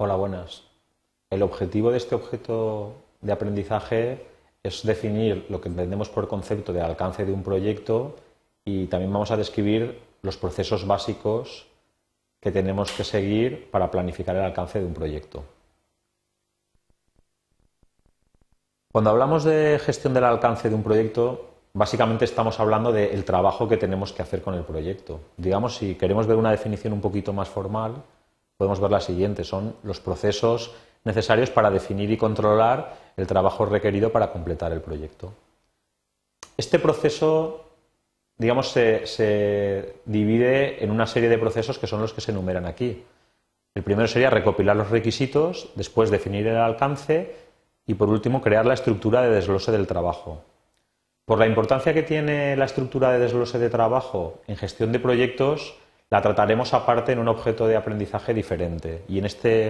Hola, buenas. El objetivo de este objeto de aprendizaje es definir lo que entendemos por concepto de alcance de un proyecto y también vamos a describir los procesos básicos que tenemos que seguir para planificar el alcance de un proyecto. Cuando hablamos de gestión del alcance de un proyecto, básicamente estamos hablando del trabajo que tenemos que hacer con el proyecto. Digamos, si queremos ver una definición un poquito más formal, podemos ver la siguiente. Son los procesos necesarios para definir y controlar el trabajo requerido para completar el proyecto. Este proceso, digamos, se, se divide en una serie de procesos que son los que se enumeran aquí. El primero sería recopilar los requisitos, después definir el alcance y, por último, crear la estructura de desglose del trabajo. Por la importancia que tiene la estructura de desglose de trabajo en gestión de proyectos, la trataremos aparte en un objeto de aprendizaje diferente. Y en este,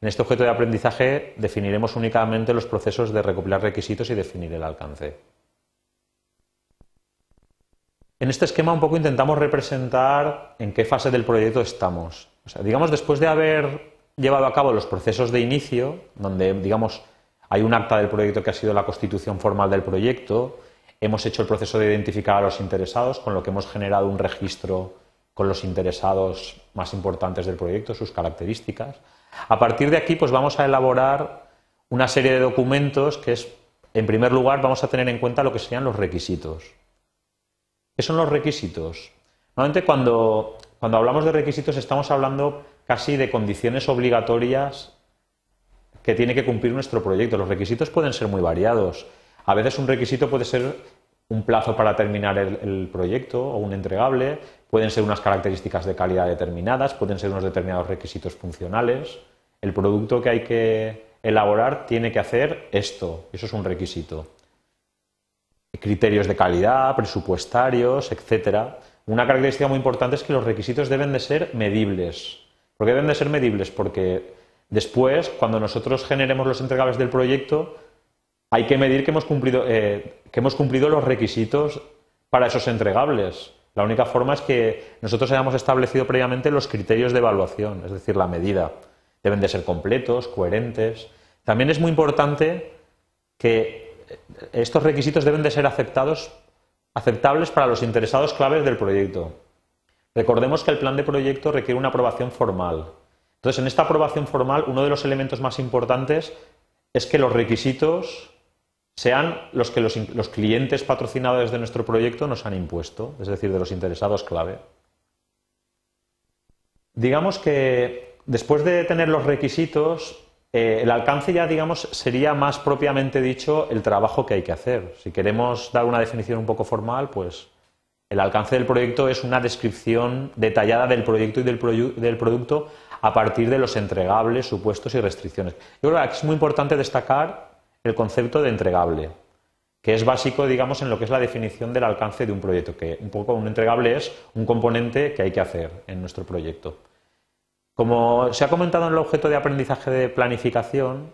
en este objeto de aprendizaje definiremos únicamente los procesos de recopilar requisitos y definir el alcance. En este esquema un poco intentamos representar en qué fase del proyecto estamos. O sea, digamos, después de haber llevado a cabo los procesos de inicio, donde digamos hay un acta del proyecto que ha sido la constitución formal del proyecto, Hemos hecho el proceso de identificar a los interesados, con lo que hemos generado un registro con los interesados más importantes del proyecto, sus características. A partir de aquí, pues vamos a elaborar una serie de documentos que es, en primer lugar, vamos a tener en cuenta lo que serían los requisitos. ¿Qué son los requisitos? Normalmente cuando, cuando hablamos de requisitos estamos hablando casi de condiciones obligatorias que tiene que cumplir nuestro proyecto. Los requisitos pueden ser muy variados. A veces un requisito puede ser un plazo para terminar el, proyecto o un entregable, pueden ser unas características de calidad determinadas, pueden ser unos determinados requisitos funcionales. El producto que hay que elaborar tiene que hacer esto, eso es un requisito. Criterios de calidad, presupuestarios, etcétera. Una característica muy importante es que los requisitos deben de ser medibles. ¿Por qué deben de ser medibles? Porque después, cuando nosotros generemos los entregables del proyecto, hay que medir que hemos cumplido, eh, que hemos cumplido los requisitos para esos entregables. La única forma es que nosotros hayamos establecido previamente los criterios de evaluación, es decir, la medida. Deben de ser completos, coherentes. También es muy importante que estos requisitos deben de ser aceptados, aceptables para los interesados claves del proyecto. Recordemos que el plan de proyecto requiere una aprobación formal. Entonces, en esta aprobación formal, uno de los elementos más importantes es que los requisitos sean los que los, clientes patrocinadores de nuestro proyecto nos han impuesto, es decir, de los interesados clave. Digamos que después de tener los requisitos, eh, el alcance ya, digamos, sería más propiamente dicho el trabajo que hay que hacer. Si queremos dar una definición un poco formal, pues el alcance del proyecto es una descripción detallada del proyecto y del, del producto a partir de los entregables, supuestos y restricciones. Yo creo que es muy importante destacar el concepto de entregable, que es básico, digamos, en lo que es la definición del alcance de un proyecto, que un poco un entregable es un componente que hay que hacer en nuestro proyecto. Como se ha comentado en el objeto de aprendizaje de planificación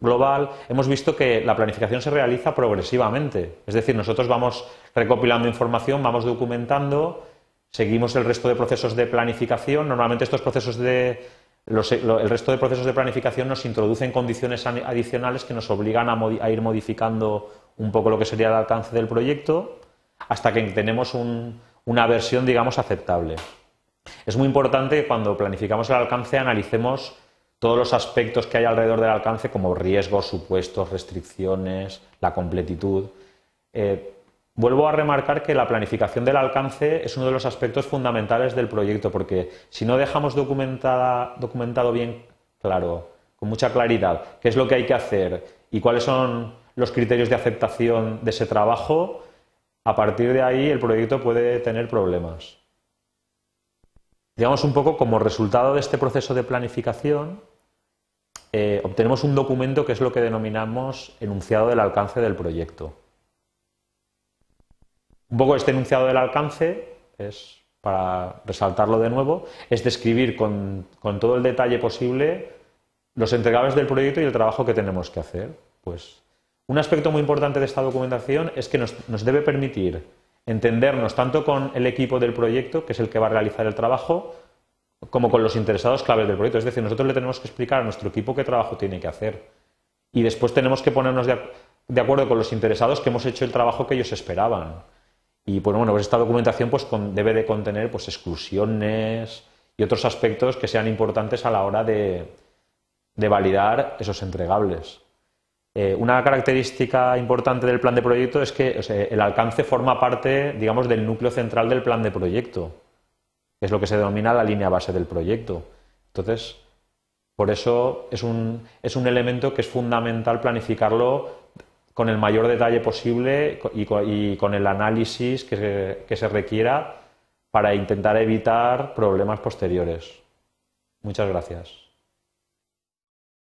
global, hemos visto que la planificación se realiza progresivamente. Es decir, nosotros vamos recopilando información, vamos documentando, seguimos el resto de procesos de planificación. Normalmente estos procesos de el resto de procesos de planificación nos introducen condiciones adicionales que nos obligan a, ir modificando un poco lo que sería el alcance del proyecto hasta que tenemos una versión, digamos, aceptable. Es muy importante que cuando planificamos el alcance analicemos todos los aspectos que hay alrededor del alcance, como riesgos, supuestos, restricciones, la completitud. Eh, Vuelvo a remarcar que la planificación del alcance es uno de los aspectos fundamentales del proyecto, porque si no dejamos documentado bien claro, con mucha claridad, qué es lo que hay que hacer y cuáles son los criterios de aceptación de ese trabajo, a partir de ahí el proyecto puede tener problemas. Digamos un poco como resultado de este proceso de planificación, eh, obtenemos un documento que es lo que denominamos enunciado del alcance del proyecto. Un poco este enunciado del alcance es, para resaltarlo de nuevo, es describir con, todo el detalle posible los entregables del proyecto y el trabajo que tenemos que hacer. Pues un aspecto muy importante de esta documentación es que nos, nos debe permitir entendernos tanto con el equipo del proyecto, que es el que va a realizar el trabajo, como con los interesados claves del proyecto. Es decir, nosotros le tenemos que explicar a nuestro equipo qué trabajo tiene que hacer. Y después tenemos que ponernos de, acuerdo con los interesados que hemos hecho el trabajo que ellos esperaban. Y pues, bueno, pues esta documentación pues, debe de contener pues, exclusiones y otros aspectos que sean importantes a la hora de, validar esos entregables. Eh, una característica importante del plan de proyecto es que el alcance forma parte, digamos, del núcleo central del plan de proyecto es lo que se denomina la línea base del proyecto. Entonces, por eso es un, es un elemento que es fundamental planificarlo con el mayor detalle posible y con, el análisis que se requiera para intentar evitar problemas posteriores. Muchas gracias.